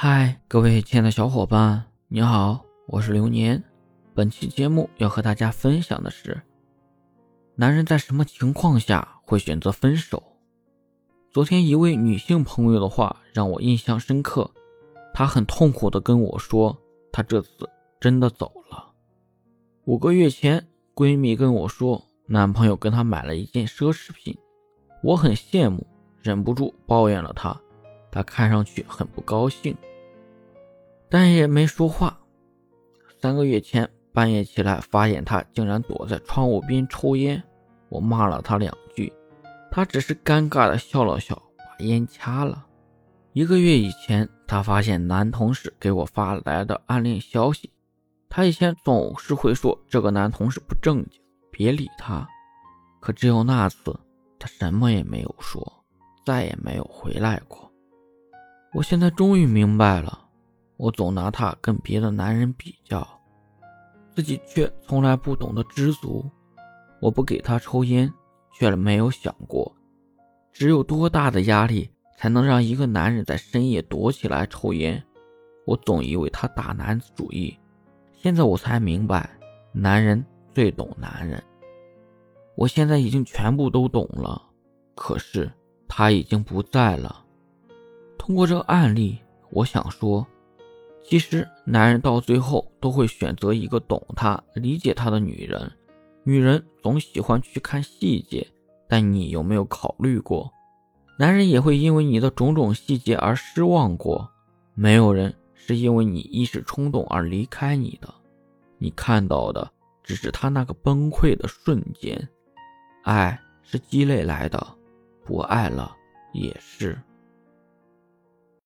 嗨，各位亲爱的小伙伴，你好，我是流年。本期节目要和大家分享的是，男人在什么情况下会选择分手？昨天一位女性朋友的话让我印象深刻，她很痛苦的跟我说，她这次真的走了。五个月前，闺蜜跟我说，男朋友跟她买了一件奢侈品，我很羡慕，忍不住抱怨了她，她看上去很不高兴。但也没说话。三个月前半夜起来，发现他竟然躲在窗户边抽烟，我骂了他两句，他只是尴尬的笑了笑，把烟掐了。一个月以前，他发现男同事给我发来的暗恋消息，他以前总是会说这个男同事不正经，别理他，可只有那次，他什么也没有说，再也没有回来过。我现在终于明白了。我总拿他跟别的男人比较，自己却从来不懂得知足。我不给他抽烟，却没有想过，只有多大的压力才能让一个男人在深夜躲起来抽烟？我总以为他大男子主义，现在我才明白，男人最懂男人。我现在已经全部都懂了，可是他已经不在了。通过这个案例，我想说。其实，男人到最后都会选择一个懂他、理解他的女人。女人总喜欢去看细节，但你有没有考虑过，男人也会因为你的种种细节而失望过？没有人是因为你一时冲动而离开你的，你看到的只是他那个崩溃的瞬间。爱是积累来的，不爱了也是。